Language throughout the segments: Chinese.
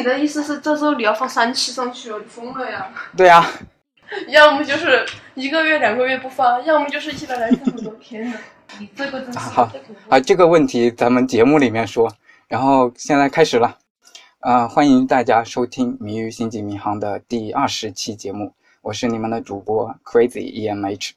你的意思是这周你要放三期上去哦？你疯了呀！对呀、要么就是一个月、两个月不发，要么就是一来来这么多天的。你这个真是好啊，这个问题咱们节目里面说。然后现在开始了，啊、欢迎大家收听《谜语星际迷航》的第二十期节目，我是你们的主播 Crazy EMH。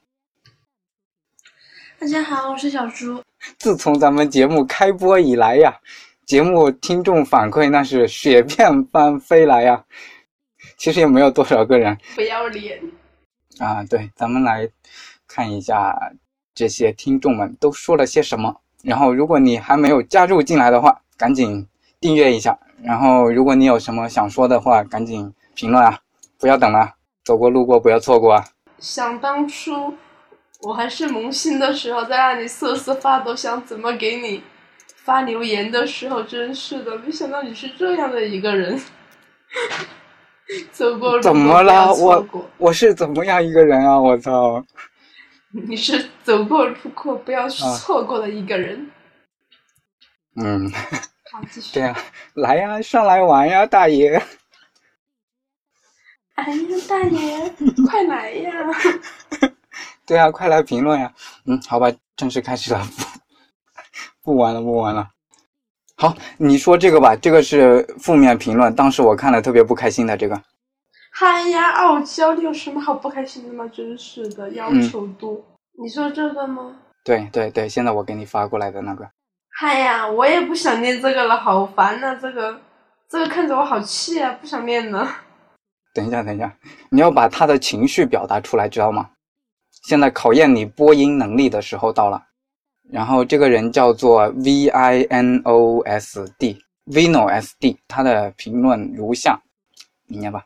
大家好，我是小猪。自从咱们节目开播以来呀，节目听众反馈那是雪片般飞来呀。其实也没有多少个人不要脸！啊。对，咱们来看一下这些听众们都说了些什么。然后，如果你还没有加入进来的话，赶紧订阅一下。然后，如果你有什么想说的话，赶紧评论啊，不要等了，走过路过不要错过啊。想当初我还是萌新的时候，在那里瑟瑟发抖，想怎么给你发留言的时候，真是的，没想到你是这样的一个人。走过怎么了？我我是怎么样一个人啊？我操！你是走过路过不要错过的一个人。嗯，好，继续。这样来呀，上来玩呀，大爷。哎呀，大爷，快来呀！对啊，快来评论呀！嗯，好吧，正式开始了，不不玩了，不玩了。好，你说这个吧，这个是负面评论，当时我看了特别不开心的这个。嗨呀，傲娇，你有什么好不开心的吗？真是的，要嗯求多。你说这个吗？对对对，现在我给你发过来的那个。嗨呀，我也不想念这个了，好烦呐、这个，这个看着我好气啊，不想念了。等一下，等一下，你要把他的情绪表达出来，知道吗？现在考验你播音能力的时候到了。然后这个人叫做 V I N O S D，Vino S D，他的评论如下，你念吧。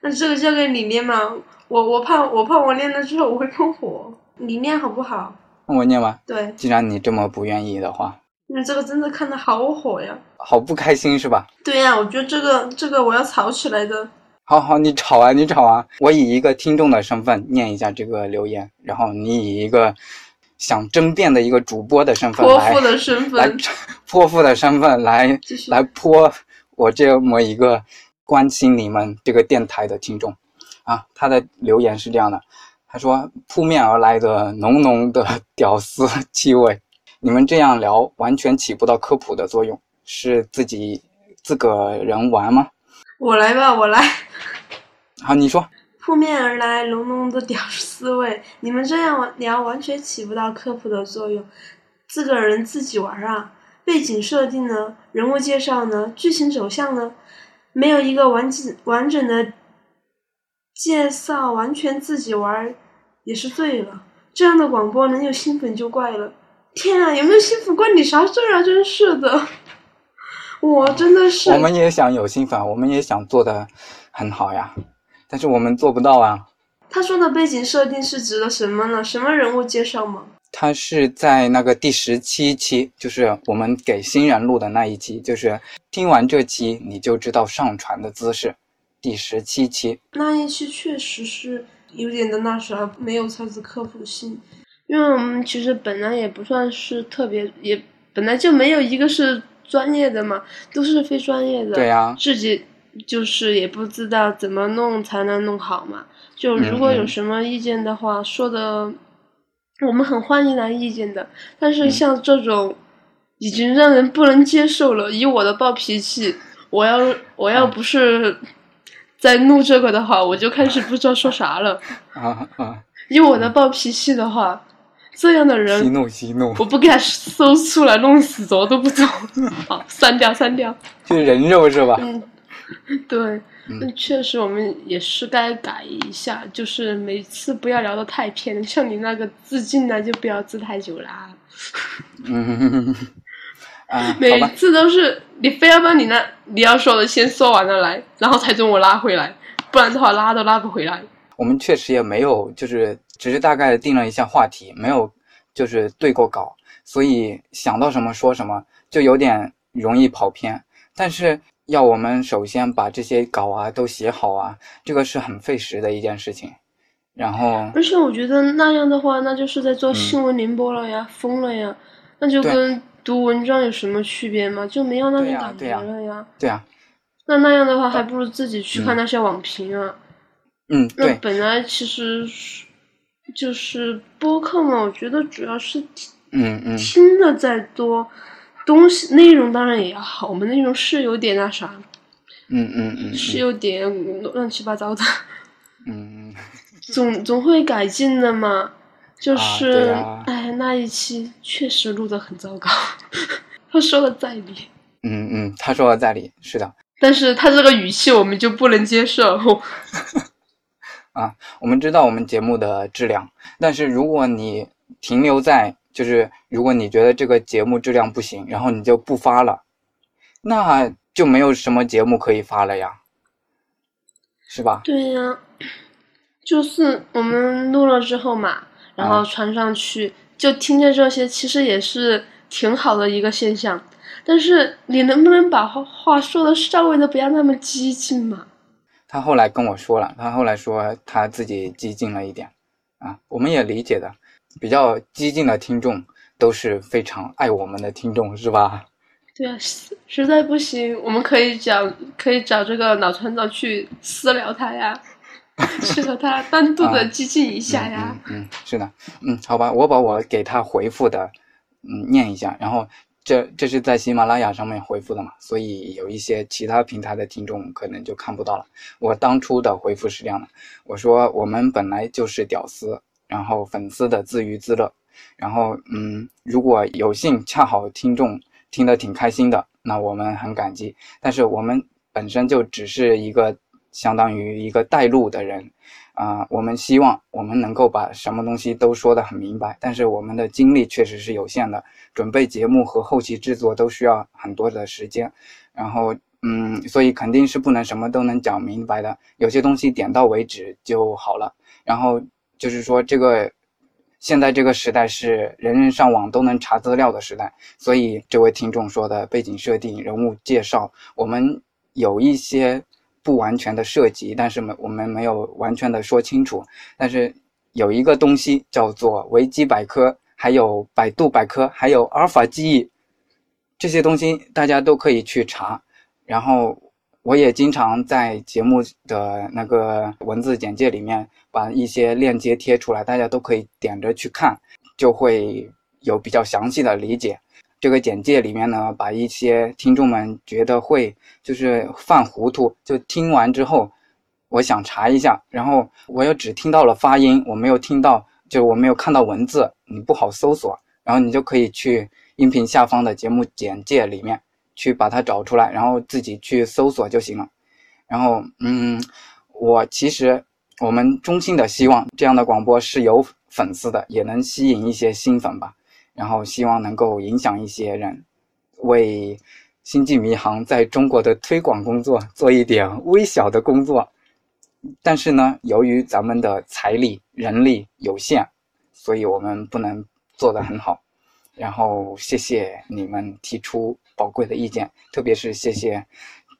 那这个交给你念嘛，我我怕我怕我念了之后我会喷火，你念好不好？那我念吧。对，既然你这么不愿意的话，那这个真的看的好火呀。好不开心是吧？对呀、我觉得这个这个我要吵起来的。好好，你吵啊，你吵啊！我以一个听众的身份念一下这个留言，然后你以一个想争辩的一个主播的身份来泼妇的身来份，泼妇的身份来来泼我这么一个关心你们这个电台的听众啊。他的留言是这样的，他说扑面而来的浓浓的屌丝气味，你们这样聊完全起不到科普的作用，是自己自个人玩吗？我来吧，我来。好，你说。扑面而来浓浓的屌丝味，你们这样玩聊完全起不到科普的作用，自个人自己玩啊。背景设定呢，人物介绍呢，剧情走向呢，没有一个完整完整的介绍，完全自己玩也是醉了。这样的广播能有新粉就怪了。天啊，有没有新粉关你啥事儿啊？真是的，我真的是。我们也想有新粉，我们也想做的很好呀，但是我们做不到啊。他说的背景设定是指的什么呢？什么人物介绍吗？他是在那个第十七期，就是我们给新人录的那一期，就是听完这期你就知道上传的姿势。第十七期，那一期确实是有点的那啥，没有啥子科普性，因为我们其实本来也不算是特别，也本来就没有一个是专业的嘛，都是非专业的。对呀自己就是也不知道怎么弄才能弄好嘛。就如果有什么意见的话，说的我们很欢迎来意见的。但嗯是像这种已经让人不能接受了，以我的暴脾气，我要我要不是在录这个的话，我就开始不知道说啥了。啊啊，以我的暴脾气的话，这样的息人怒息怒，我不给他搜出来弄死走都不走。好，删掉删掉。就是人肉是吧？嗯，对，那确实我们也是该改一下，就是每次不要聊得太偏，像你那个自尽呢就不要自太久啦，嗯，啊，每吧，次都是你非要把你那你要说的先说完了来，然后才准我拉回来，不然的话拉都拉不回来。我们确实也没有，就是只是大概定了一下话题，没有就是对过稿，所以想到什么说什么，就有点容易跑偏。但是要我们首先把这些稿啊都写好啊，这个是很费时的一件事情。然后，而且我觉得那样的话，那就是在做新闻联播了呀，疯了呀，那就跟读文章有什么区别吗？就没有那种感觉了呀。对啊，那那样的话，还不如自己去看那些网评啊。嗯，那，本来其实是就是播客嘛，我觉得主要是听嗯嗯听的再多，东西内容当然也要好，我们内容是有点那啥，嗯嗯嗯是有点乱七八糟的，嗯嗯，总总会改进的嘛。就啊是，哎，那一期确实录的很糟糕，他说的在理，嗯嗯，他说的在理，是的。但是他这个语气我们就不能接受。啊我们知道我们节目的质量，但是如果你停留在就是如果你觉得这个节目质量不行，然后你就不发了，那就没有什么节目可以发了呀，是吧？对呀、就是我们录了之后嘛，然后啊传上去，就听见这些，其实也是挺好的一个现象。但是你能不能把话话说的稍微的不要那么激进嘛？他后来跟我说了，他后来说他自己激进了一点啊，我们也理解的，比较激进的听众都是非常爱我们的听众，是吧？对啊，实实在不行，我们可以找可以找这个老船长去私聊他呀，去和他单独的啊激进一下呀。嗯嗯，嗯，是的，嗯，好吧，我把我给他回复的，嗯，念一下，然后这这是在喜马拉雅上面回复的嘛，所以有一些其他平台的听众可能就看不到了。我当初的回复是这样的，我说我们本来就是屌丝，然后粉丝的自娱自乐，然后嗯，如果有幸恰好听众听得挺开心的，那我们很感激，但是我们本身就只是一个相当于一个带路的人。啊、我们希望我们能够把什么东西都说得很明白，但是我们的精力确实是有限的，准备节目和后期制作都需要很多的时间，然后嗯，所以肯定是不能什么都能讲明白的，有些东西点到为止就好了。然后就是说，这个现在这个时代是人人上网都能查资料的时代，所以这位听众说的背景设定、人物介绍，我们有一些不完全的涉及，但是没我们没有完全的说清楚。但是有一个东西叫做维基百科，还有百度百科，还有阿尔法记忆，这些东西大家都可以去查。然后我也经常在节目的那个文字简介里面把一些链接贴出来，大家都可以点着去看，就会有比较详细的理解。这个简介里面呢，把一些听众们觉得会就是犯糊涂，就听完之后，我想查一下，然后我又只听到了发音，我没有听到，就我没有看到文字，你不好搜索，然后你就可以去音频下方的节目简介里面去把它找出来，然后自己去搜索就行了。然后，嗯，我其实我们衷心的希望这样的广播是有粉丝的，也能吸引一些新粉吧。然后希望能够影响一些人，为《星际迷航》在中国的推广工作做一点微小的工作。但是呢，由于咱们的财力、人力有限，所以我们不能做得很好。然后谢谢你们提出宝贵的意见，特别是谢谢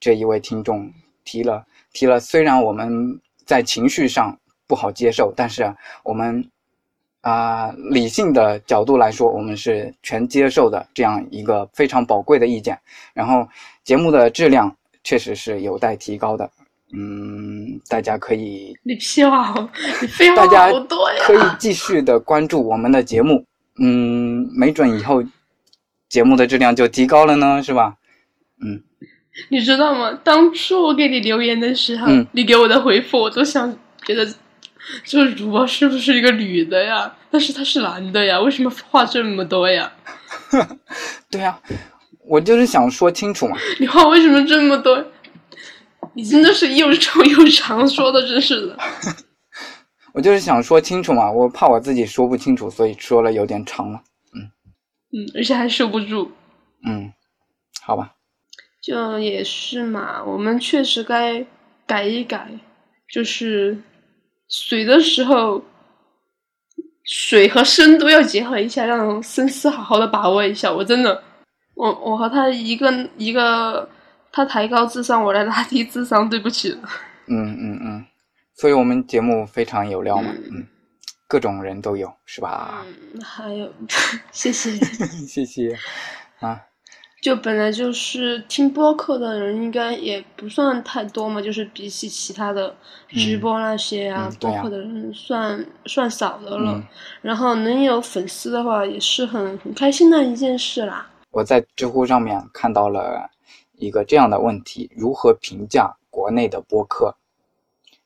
这一位听众提了提了，虽然我们在情绪上不好接受，但是我们。啊、理性的角度来说，我们是全接受的这样一个非常宝贵的意见。然后节目的质量确实是有待提高的，嗯，大家可以 你屁话，你废话大家好多呀！可以继续的关注我们的节目，嗯，没准以后节目的质量就提高了呢，是吧？嗯，你知道吗？当初我给你留言的时候，嗯你给我的回复，我都想觉得这个主播是不是一个女的呀？但是他是男的呀，为什么话这么多呀？对呀、我就是想说清楚嘛。你话为什么这么多？你真的是又臭又长，说的真是的。我就是想说清楚嘛，我怕我自己说不清楚，所以说了有点长了。嗯，而且还收不住。嗯，好吧，就也是嘛，我们确实该改一改，就是水的时候，水和深度要结合一下，让深思好好的把握一下。我真的，我我和他一个一个，他抬高智商，我来拉低智商，对不起。嗯嗯嗯，所以我们节目非常有料嘛，嗯，各种人都有，是吧？嗯，还有，谢谢。谢谢啊，就本来就是听播客的人，应该也不算太多嘛，就是比起其他的直播那些啊，播客的人算算少的了。嗯然后能有粉丝的话，也是很很开心的一件事啦。我在知乎上面看到了一个这样的问题：如何评价国内的播客？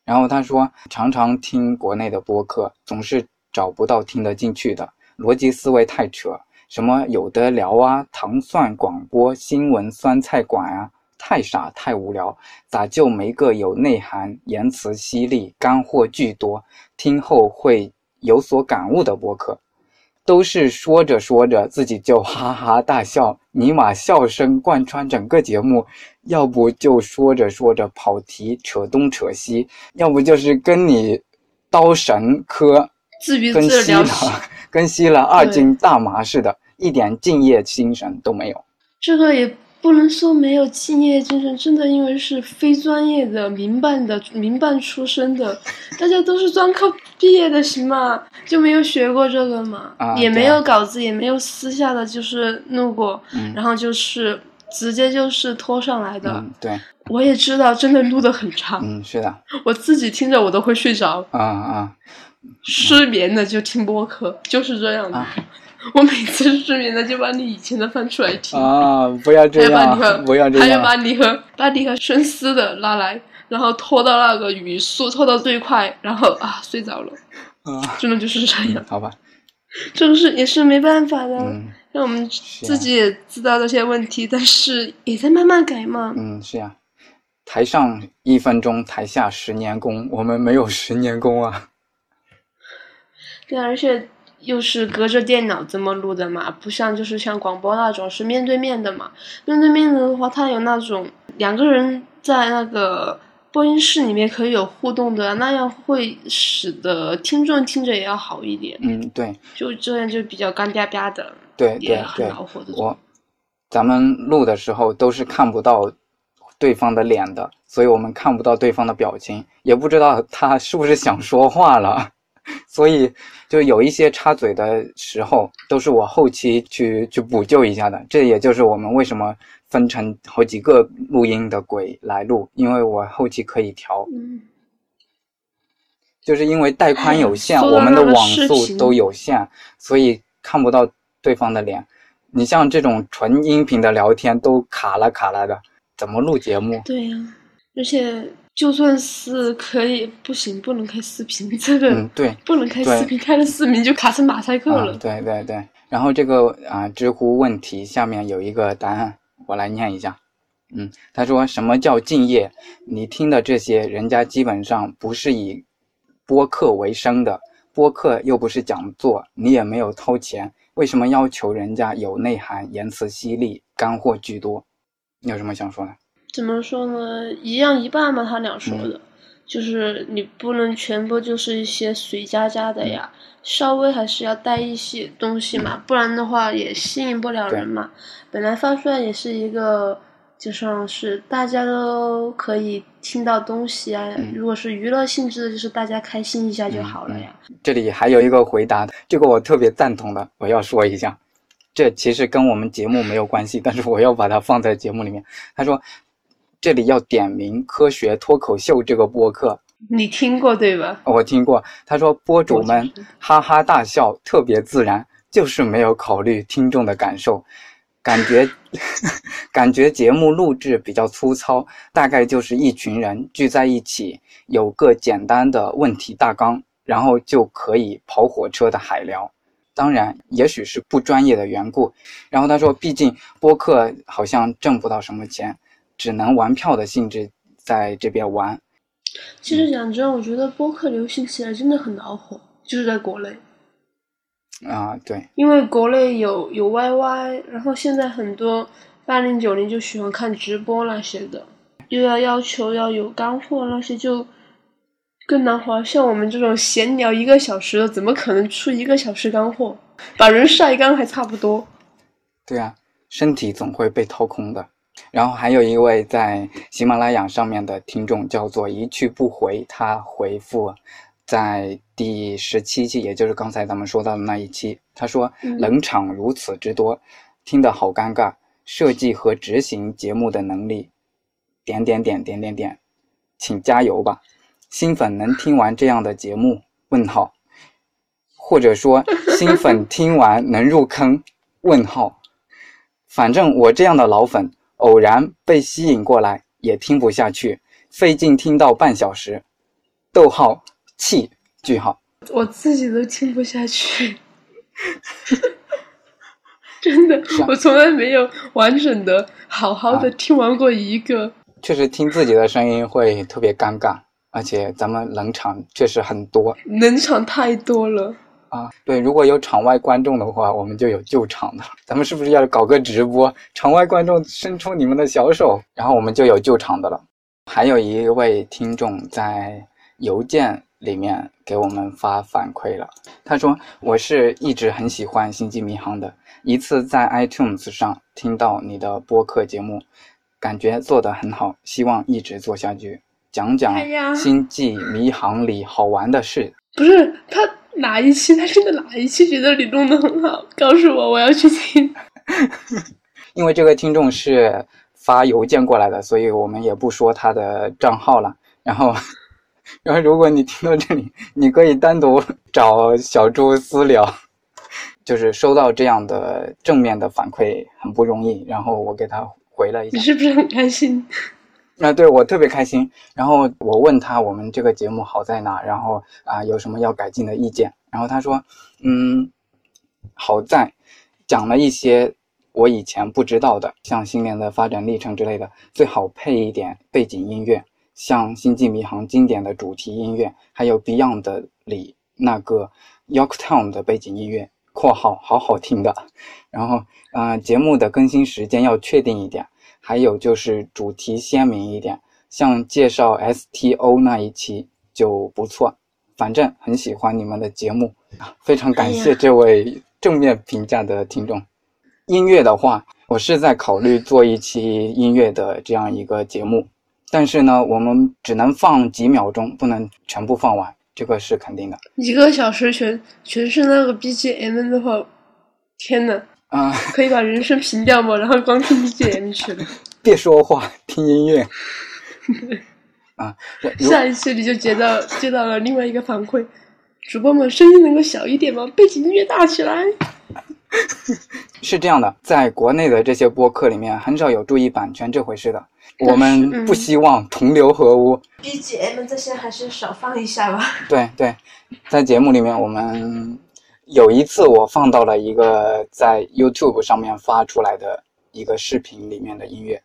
然后他说，常常听国内的播客，总是找不到听得进去的，逻辑思维太扯，什么有的聊啊，糖蒜广播、新闻酸菜馆啊，太傻太无聊，咋就没个有内涵、言辞犀利、干货巨多，听后会有所感悟的播客？都是说着说着自己就哈哈大笑，尼玛笑声贯穿整个节目，要不就说着说着跑题扯东扯西，要不就是跟你刀神磕自娱跟吸了自乐聊跟吸了二斤大麻似的，一点敬业精神都没有。这个也不能说没有敬业精神，真的因为是非专业的民办的民办出身的，大家都是专科毕业的，行吗？就没有学过这个嘛，啊也没有稿子，也没有私下的就是录过，嗯然后就是直接就是拖上来的。嗯，对，我也知道，真的录的很长，嗯，是的，我自己听着我都会睡着，啊啊失眠的就听播客，就是这样的。啊 我每次失眠了就把你以前的翻出来听。啊！不要这样，不要这样还要把样。你和把你和深思的拉来，然后拖到那个语速拖到最快，然后啊睡着了，啊，真的就是这样。好吧，这个是也是没办法的，嗯让我们自己也知道这些问题，但是也在慢慢改嘛。嗯，是呀。台上一分钟，台下十年功，我们没有十年功啊。对，而且又是隔着电脑这么录的嘛，不像就是像广播那种是面对面的嘛。面对面的话，它有那种两个人在那个播音室里面可以有互动的，那样会使得听众听着也要好一点。嗯，对就这样就比较干巴巴的，对也对对，很恼火的。我咱们录的时候都是看不到对方的脸的，所以我们看不到对方的表情，也不知道他是不是想说话了。所以就有一些插嘴的时候，都是我后期去去补救一下的。这也就是我们为什么分成好几个录音的轨来录，因为我后期可以调。嗯，就是因为带宽有限，我们的网速都有限，所以看不到对方的脸。你像这种纯音频的聊天都卡了卡了的，怎么录节目？对呀、而且就算是可以，不行，不能开视频，这个、嗯，对，不能开对视频，开了视频就卡成马赛克啊了。，对对对。然后这个啊，知乎问题下面有一个答案，我来念一下。嗯，他说什么叫敬业？你听的这些，人家基本上不是以播客为生的，播客又不是讲座，你也没有掏钱，为什么要求人家有内涵、言辞犀利、干货居多？你有什么想说的？怎么说呢？一样一半吧，他俩说嗯的，就是你不能全部就是一些水加加的呀，嗯稍微还是要带一些东西嘛，不然的话也吸引不了人嘛。本来发出来也是一个，就像是大家都可以听到东西啊。嗯如果是娱乐性质的，就是大家开心一下就好了呀。这里还有一个回答，这个我特别赞同的，我要说一下。这其实跟我们节目没有关系，但是我要把它放在节目里面。他说，这里要点名《科学脱口秀》这个播客，你听过对吧？我听过。他说，播主们哈哈大笑，特别自然，就是没有考虑听众的感受，感觉 感觉节目录制比较粗糙，大概就是一群人聚在一起，有个简单的问题大纲，然后就可以跑火车的海聊。当然，也许是不专业的缘故。然后他说，毕竟播客好像挣不到什么钱，只能玩票的性质在这边玩。其实讲真，我觉得播客流行起来真的很恼火，就是在国内。啊，对，因为国内有有 YY，然后现在很多八零九零就喜欢看直播那些的，又要要求要有干货那些就更难活。像我们这种闲聊一个小时的，怎么可能出一个小时干货？把人晒干还差不多。对啊，身体总会被掏空的。然后还有一位在喜马拉雅上面的听众叫做一去不回，他回复在第十七期，也就是刚才咱们说到的那一期，他说嗯冷场如此之多，听得好尴尬。设计和执行节目的能力，点点点点点点，请加油吧！新粉能听完这样的节目？问号，或者说 新粉听完能入坑？问号，反正我这样的老粉，偶然被吸引过来也听不下去，费劲听到半小时。逗号，气句号。我自己都听不下去，真的，我从来没有完整的、好好的听完过一个。确实，听自己的声音会特别尴尬，而且咱们冷场确实很多，冷场太多了啊。对，如果有场外观众的话，我们就有救场的。咱们是不是要搞个直播？场外观众伸出你们的小手，然后我们就有救场的了。还有一位听众在邮件。里面给我们发反馈了，他说：“我是一直很喜欢《星际迷航》的，一次在 iTunes 上听到你的播客节目，感觉做得很好，希望一直做下去，讲讲《星际迷航》里好玩的事。”不是他哪一期？他是哪一期觉得你弄得很好？告诉我，我要去听。因为这个听众是发邮件过来的，所以我们也不说他的账号了。然后。然后，如果你听到这里，你可以单独找小猪私聊。就是收到这样的正面的反馈很不容易，然后我给他回了一下。你是不是很开心？啊，对我特别开心。然后我问他我们这个节目好在哪，然后啊有什么要改进的意见。然后他说，嗯，好在讲了一些我以前不知道的，像新年的发展历程之类的，最好配一点背景音乐。像《星际迷航》经典的主题音乐，还有 Beyond 里那个 Yorktown 的背景音乐（括号好好听的）。然后，呃，节目的更新时间要确定一点，还有就是主题鲜明一点，像介绍 STO 那一期就不错。反正很喜欢你们的节目啊，非常感谢这位正面评价的听众。音乐的话，我是在考虑做一期音乐的这样一个节目。但是呢，我们只能放几秒钟，不能全部放完，这个是肯定的。一个小时全全是那个 BGM 的话，天呐，啊，可以把人声平掉吗？然后光听 BGM 去了。别说话，听音乐。啊，下一次你就接到接到了另外一个反馈，主播们声音能够小一点吗？背景音乐大起来。是这样的，在国内的这些播客里面，很少有注意版权这回事的。我们不希望同流合污，BGM 这些还是少放一下吧。对对，在节目里面，我们有一次我放到了一个在 YouTube 上面发出来的一个视频里面的音乐，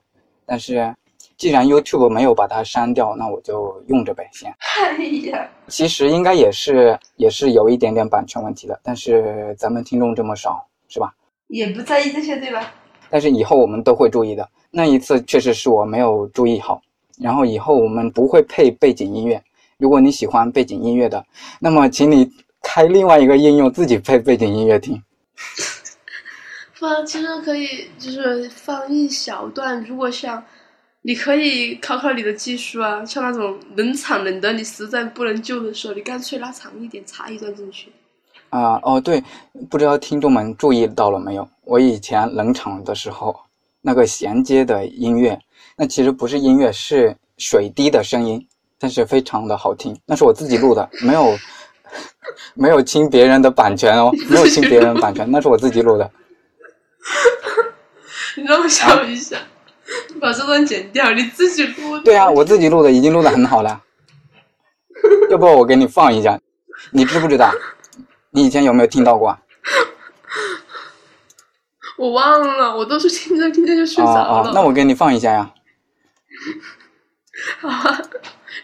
但是既然 YouTube 没有把它删掉，那我就用着呗，先。哎呀，其实应该也是也是有一点点版权问题的，但是咱们听众这么少，是吧？也不在意这些，对吧？但是以后我们都会注意的。那一次确实是我没有注意好，然后以后我们不会配背景音乐。如果你喜欢背景音乐的，那么请你开另外一个应用自己配背景音乐听。放其实可以，就是放一小段。如果像你可以考考你的技术啊，像那种冷场冷的，你实在不能救的时候，你干脆拉长一点，插一段进去。啊哦对，不知道听众们注意到了没有？我以前冷场的时候。那个衔接的音乐，那其实不是音乐，是水滴的声音，但是非常的好听。那是我自己录的，没有 没有侵别人的版权哦，没有侵别人版权，那是我自己录的。你让我想一下，把这段剪掉，你自己录。对啊，我自己录的，已经录的很好了。要不我给你放一下，你知不知道？你以前有没有听到过？我忘了，我都是听着听着就睡着了。那我给你放一下呀。啊，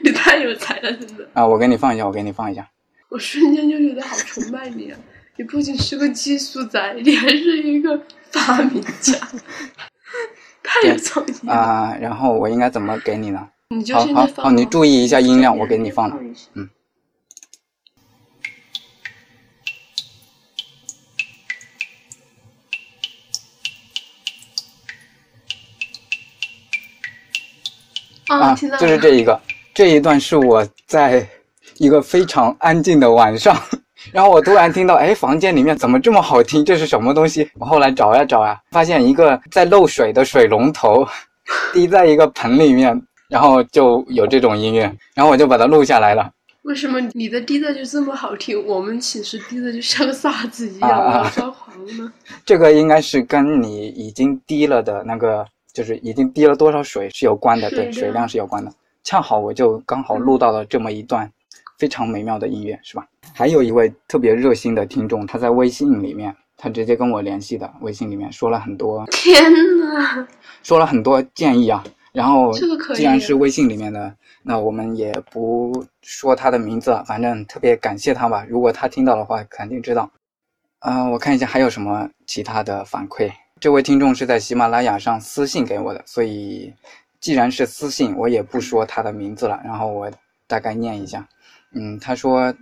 你太有才了，真的。啊，我给你放一下，我给你放一下。我瞬间就觉得好崇拜你啊！你不仅是个技术宅，你还是一个发明家，太有创意了。啊，然后我应该怎么给你呢？你就好好好，你注意一下音量，我给你放了。嗯。啊，就是这一个，这一段是我在一个非常安静的晚上 然后我突然听到，哎，房间里面怎么这么好听？这是什么东西？我后来找呀找呀，发现一个在漏水的水龙头 滴在一个盆里面，然后就有这种音乐，然后我就把它录下来了。为什么你的滴的就这么好听，我们寝室滴的就像个傻子一样，啊啊我要抓狂呢？这个应该是跟你已经滴了的那个，就是已经滴了多少水是有关的，对，水量水量是有关的。恰好我就刚好录到了这么一段非常美妙的音乐，是吧？还有一位特别热心的听众，他在微信里面，他直接跟我联系的，微信里面说了很多，天呐，说了很多建议啊。然后既然是微信里面的，那我们也不说他的名字了，反正特别感谢他吧。如果他听到的话，肯定知道。啊、我看一下还有什么其他的反馈。这位听众是在喜马拉雅上私信给我的，所以既然是私信，我也不说他的名字了。然后我大概念一下。嗯，他说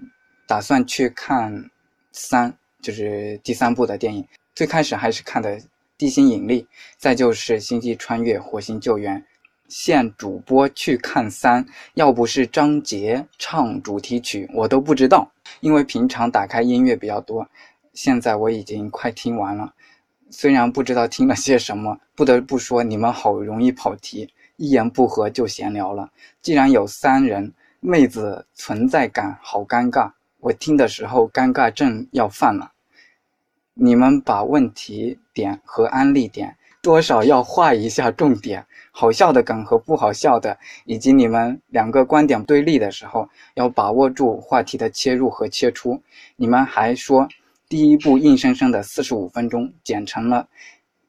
打算去看三，就是第三部的电影。最开始还是看的《地心引力》，再就是《星际穿越》《火星救援》。现主播去看三，要不是张杰唱主题曲，我都不知道。因为平常打开音乐比较多，现在我已经快听完了。虽然不知道听了些什么，不得不说你们好容易跑题，一言不合就闲聊了。既然有三人，妹子存在感好尴尬，我听的时候尴尬症要犯了。你们把问题点和安利点多少要画一下重点，好笑的梗和不好笑的，以及你们两个观点对立的时候，要把握住话题的切入和切出。你们还说第一部硬生生的四十五分钟剪成了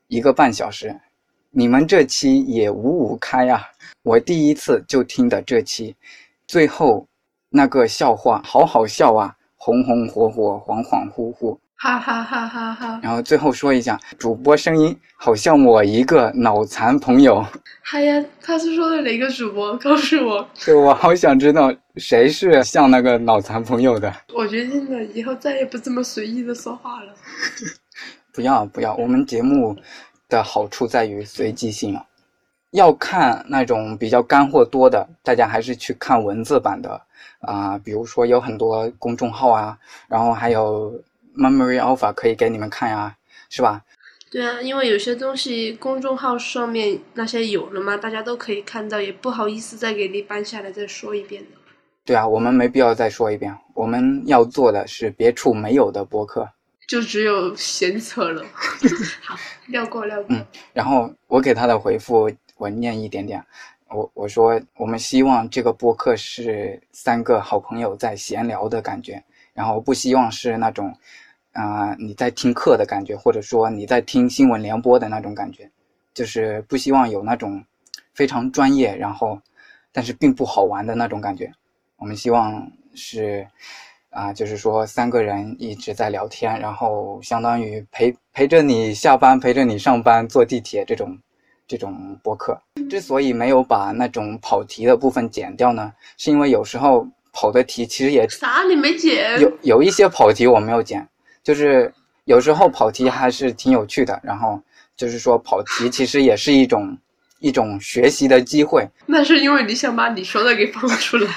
一个半小时，你们这期也五五开啊！我第一次就听的这期，最后那个笑话好好笑啊，红红火火，恍恍惚惚。哈哈哈哈哈！然后最后说一下，主播声音好像我一个脑残朋友，嗨呀，他是说的哪个主播？告诉我，对我好想知道谁是像那个脑残朋友的。我决定了，以后再也不这么随意的说话了。不要不要，我们节目的好处在于随机性啊。要看那种比较干货多的，大家还是去看文字版的啊、比如说有很多公众号啊，然后还有 Memory Alpha 可以给你们看呀，是吧？对啊，因为有些东西公众号上面那些有了嘛，大家都可以看到，也不好意思再给你搬下来再说一遍的。对啊，我们没必要再说一遍，我们要做的是别处没有的博客。就只有闲扯了。好，撂过撂过。嗯然后我给他的回复，我念一点点。我我说，我们希望这个播客是三个好朋友在闲聊的感觉，然后不希望是那种，啊、你在听课的感觉，或者说你在听新闻联播的那种感觉，就是不希望有那种非常专业，然后但是并不好玩的那种感觉。我们希望是啊、就是说三个人一直在聊天，然后相当于陪陪着你下班，陪着你上班，坐地铁这种这种播客。之所以没有把那种跑题的部分剪掉呢，是因为有时候跑的题其实也啥？你没剪？有有一些跑题我没有剪，就是有时候跑题还是挺有趣的。然后就是说跑题其实也是一种一种学习的机会。那是因为你想把你说的给放出来，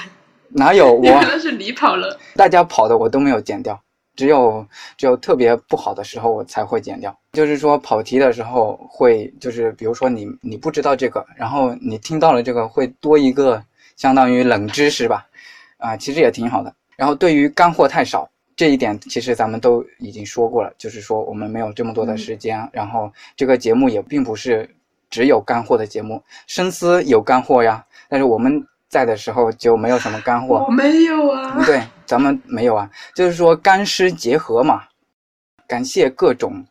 哪有我因为那是你跑了。大家跑的我都没有剪掉，只有只有特别不好的时候我才会剪掉。就是说跑题的时候会，就是比如说你你不知道这个，然后你听到了这个会多一个相当于冷知识吧，啊，其实也挺好的。然后对于干货太少这一点，其实咱们都已经说过了，就是说我们没有这么多的时间，然后这个节目也并不是只有干货的节目，深思有干货呀，但是我们在的时候就没有什么干货。我没有啊。对，咱们没有啊，就是说干湿结合嘛。感谢各种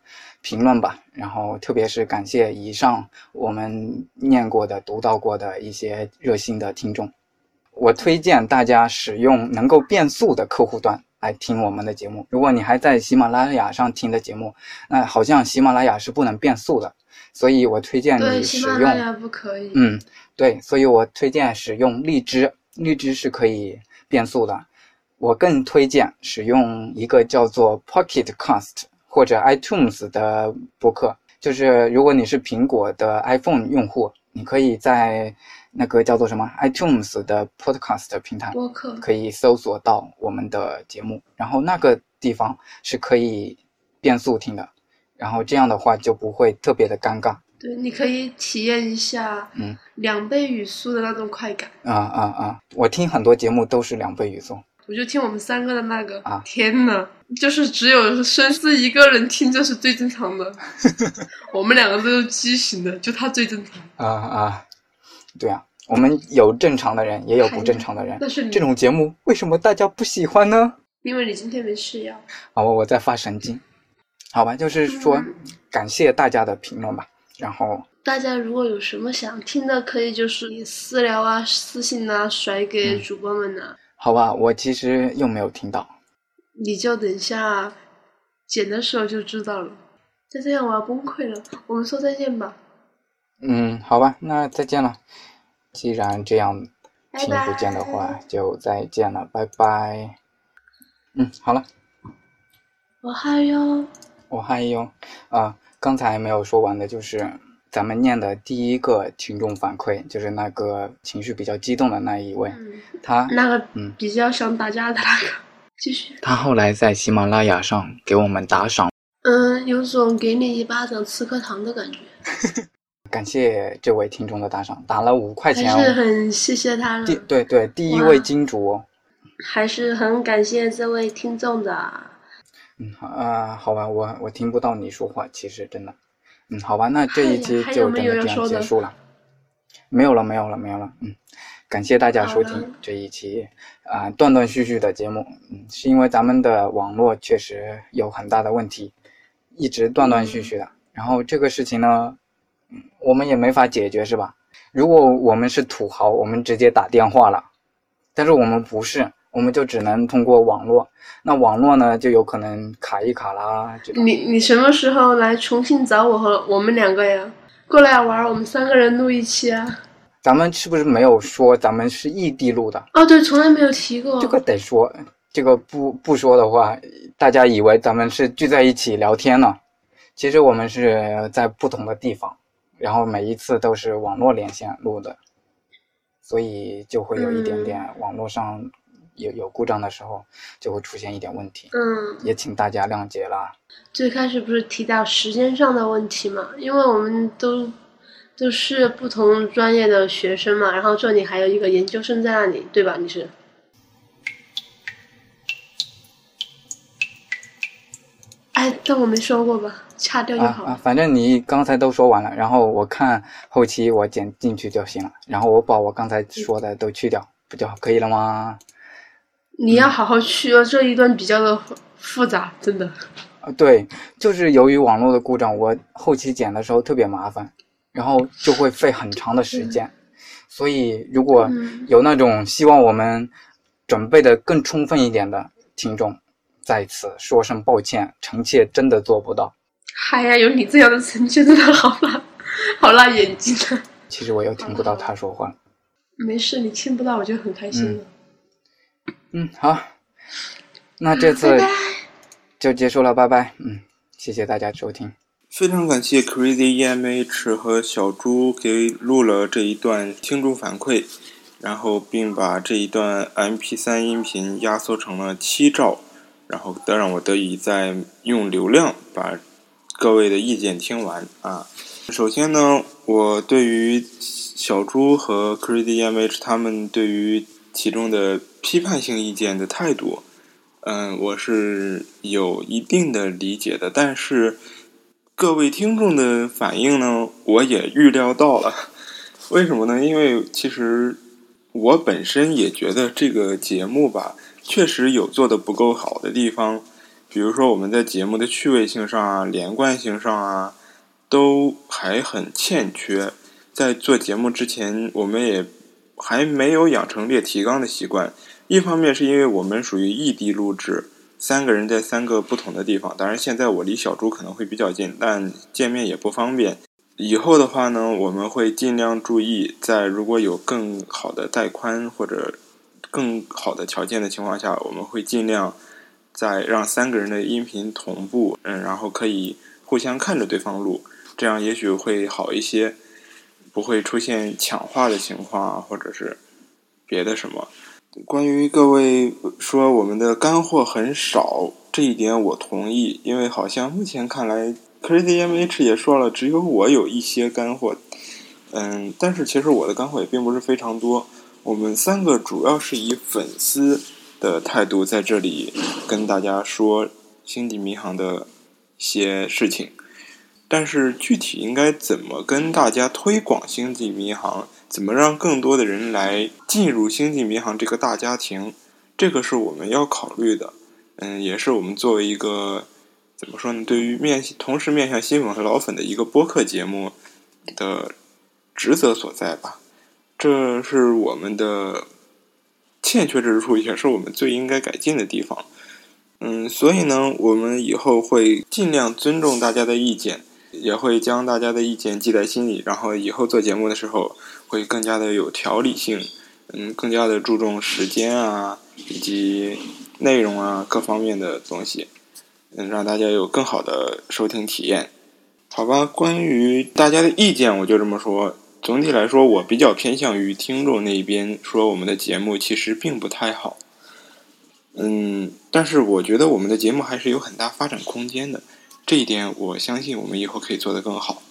评论吧，然后特别是感谢以上我们念过的、读到过的一些热心的听众。我推荐大家使用能够变速的客户端来听我们的节目。如果你还在喜马拉雅上听的节目，那好像喜马拉雅是不能变速的，所以我推荐，你喜使用马拉雅不可以。嗯，对，所以我推荐使用荔枝，荔枝是可以变速的。我更推荐使用一个叫做 Pocket Cast 或者 iTunes 的播客，就是如果你是苹果的 iPhone 用户，你可以在那个叫做什么 iTunes 的 Podcast 平台播客可以搜索到我们的节目，然后那个地方是可以变速听的，然后这样的话就不会特别的尴尬。对，你可以体验一下，嗯，两倍语速的那种快感。啊啊啊！我听很多节目都是两倍语速。我就听我们三个的那个啊，天呐，就是只有深思一个人听，这是最正常的。我们两个都是畸形的，就他最正常。啊啊，对啊，我们有正常的人，也有不正常的人。但是这种节目为什么大家不喜欢呢？因为你今天没吃药。好吧，我在发神经。好吧，就是说，感谢大家的评论吧。然后大家如果有什么想听的，可以就是私聊啊、私信啊，甩给主播们呢。好吧，我其实又没有听到，你就等一下剪的时候就知道了。再这样我要崩溃了，我们说再见吧。嗯，好吧，那再见了。既然这样听不见的话，就再见了，拜拜。嗯，好了。我还有，我还有啊，刚才没有说完的就是咱们念的第一个听众反馈，就是那个情绪比较激动的那一位。他那个嗯比较想打架的那个，继续。他后来在喜马拉雅上给我们打赏，嗯，有种给你一巴掌吃颗糖的感觉。感谢这位听众的打赏，打了五块钱，还是很谢谢他了。第对对，第一位金主，还是很感谢这位听众的。嗯好啊，好吧，我我听不到你说话，其实真的。嗯，好吧，那这一期就真的这样结束了。没有了，没有了，没有了。嗯。感谢大家收听这一期啊断断续续的节目，嗯，是因为咱们的网络确实有很大的问题，一直断断续续的。然后这个事情呢，嗯，我们也没法解决，是吧？如果我们是土豪，我们直接打电话了，但是我们不是，我们就只能通过网络。那网络呢，就有可能卡一卡啦。你你什么时候来重庆找我和我们两个呀？过来玩，我们三个人录一期啊。咱们是不是没有说咱们是异地录的？哦，对，从来没有提过。这个得说，这个不不说的话，大家以为咱们是聚在一起聊天呢。其实我们是在不同的地方，然后每一次都是网络连线录的，所以就会有一点点网络上有有故障的时候，就会出现一点问题。嗯，也请大家谅解啦。最开始不是提到时间上的问题嘛？因为我们都。都是不同专业的学生嘛，然后这里还有一个研究生在那里，对吧？你是？哎，当我没说过吧，掐掉就好了。啊，反正你刚才都说完了，然后我看后期我剪进去就行了，然后我把我刚才说的都去掉，不就可以了吗？你要好好去哦，这一段比较的复杂，真的。啊，对，就是由于网络的故障，我后期剪的时候特别麻烦。然后就会费很长的时间，所以如果有那种希望我们准备的更充分一点的听众，在此说声抱歉，臣妾真的做不到。嗨呀，有你这样的臣妾真的好辣，好辣眼睛啊！其实我又听不到他说话。没事，你听不到我就很开心了。嗯，好，那这次就结束了，拜拜。嗯，谢谢大家收听。非常感谢 Crazy EMH 和小猪给录了这一段听众反馈，然后并把这一段 MP3 音频压缩成了七兆，然后得让我得以在用流量把各位的意见听完啊。首先呢，我对于小猪和 Crazy EMH 他们对于其中的批判性意见的态度，嗯，我是有一定的理解的，但是。各位听众的反应呢，我也预料到了。为什么呢？因为其实我本身也觉得这个节目吧，确实有做的不够好的地方。比如说我们在节目的趣味性上啊、连贯性上啊，都还很欠缺。在做节目之前，我们也还没有养成列提纲的习惯。一方面是因为我们属于异地录制。三个人在三个不同的地方，当然现在我离小猪可能会比较近，但见面也不方便。以后的话呢，我们会尽量注意，在如果有更好的带宽或者更好的条件的情况下，我们会尽量在让三个人的音频同步，嗯，然后可以互相看着对方录，这样也许会好一些，不会出现抢话的情况啊，或者是别的什么。关于各位说我们的干货很少这一点我同意，因为好像目前看来，Crazy M H 也说了，只有我有一些干货。嗯，但是其实我的干货也并不是非常多。我们三个主要是以粉丝的态度在这里跟大家说《星际迷航》的一些事情，但是具体应该怎么跟大家推广《星际迷航》，怎么让更多的人来进入《星际迷航》这个大家庭，这个是我们要考虑的。嗯，也是我们作为一个怎么说呢？对于面同时面向新粉和老粉的一个播客节目的。职责所在吧，这是我们的欠缺之处，也是我们最应该改进的地方。嗯，所以呢，我们以后会尽量尊重大家的意见，也会将大家的意见记在心里，然后以后做节目的时候会更加的有条理性，嗯，更加的注重时间啊，以及内容啊各方面的东西，嗯，让大家有更好的收听体验。好吧，关于大家的意见，我就这么说。总体来说，我比较偏向于听众那一边，说我们的节目其实并不太好。嗯，但是我觉得我们的节目还是有很大发展空间的，这一点我相信我们以后可以做得更好。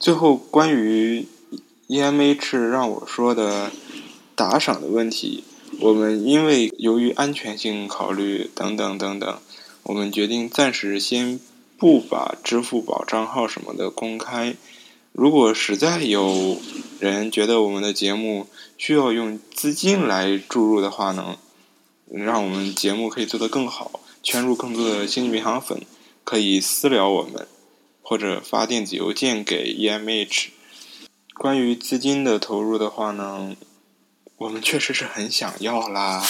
最后，关于 E M H 让我说的打赏的问题，我们因为由于安全性考虑等等等等，我们决定暂时先不把支付宝账号什么的公开。如果实在有人觉得我们的节目需要用资金来注入的话呢，让我们节目可以做得更好，圈入更多的星际迷航粉，可以私聊我们，或者发电子邮件给 EMH。关于资金的投入的话呢，我们确实是很想要啦。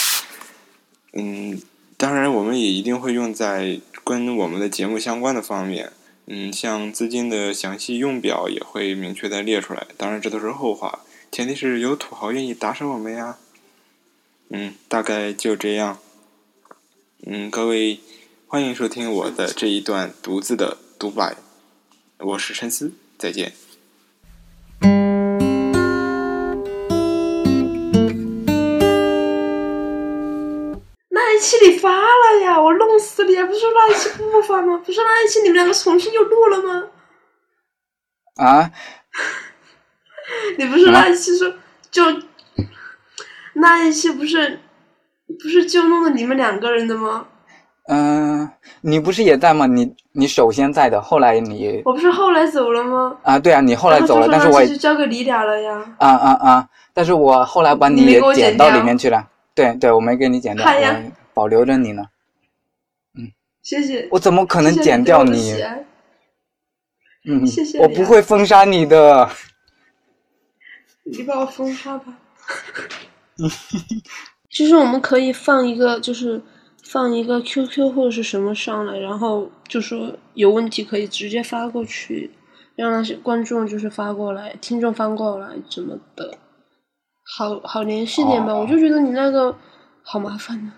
嗯，当然我们也一定会用在跟我们的节目相关的方面。嗯，像资金的详细用表也会明确的列出来，当然这都是后话，前提是有土豪愿意打赏我们呀。嗯，大概就这样。嗯，各位欢迎收听我的这一段独自的独白，我是深思，再见。那一期你发了呀，我弄死你！不是说那一期不发吗？不是那一期你们两个重新又录了吗？啊？你不是那一期说就那一期不是不是就弄了你们两个人的吗？嗯，你不是也在吗？你你首先在的，后来你我不是后来走了吗？啊，对啊，你后来走了，但是我就交给你俩了呀。啊啊啊！但是我后来把你也剪到里面去了。对对，我没给你剪掉。保留着你呢，嗯，谢谢。我怎么可能剪掉你？嗯，谢谢。我不会封杀你的。你把我封杀吧。其实我们可以放一个，就是放一个 QQ 或者是什么上来，然后就说有问题可以直接发过去，让那些观众就是发过来，听众发过来怎么的，好好联系点吧。我就觉得你那个好麻烦呢。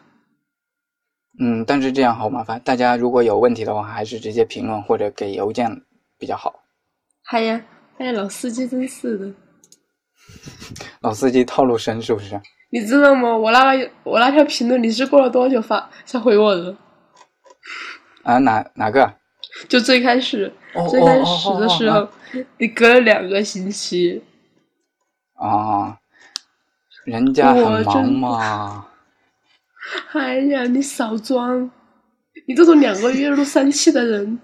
嗯，但是这样好麻烦。大家如果有问题的话，还是直接评论或者给邮件比较好。嗨呀，哎，老司机真是的。老司机套路深是不是？你知道吗？我那个我那条评论你是过了多久发才回我的？啊，哪哪个？就最开始，最开始的时候，你隔了两个星期。啊，人家很忙嘛。哎呀，你少装！你这种两个月录三期的人，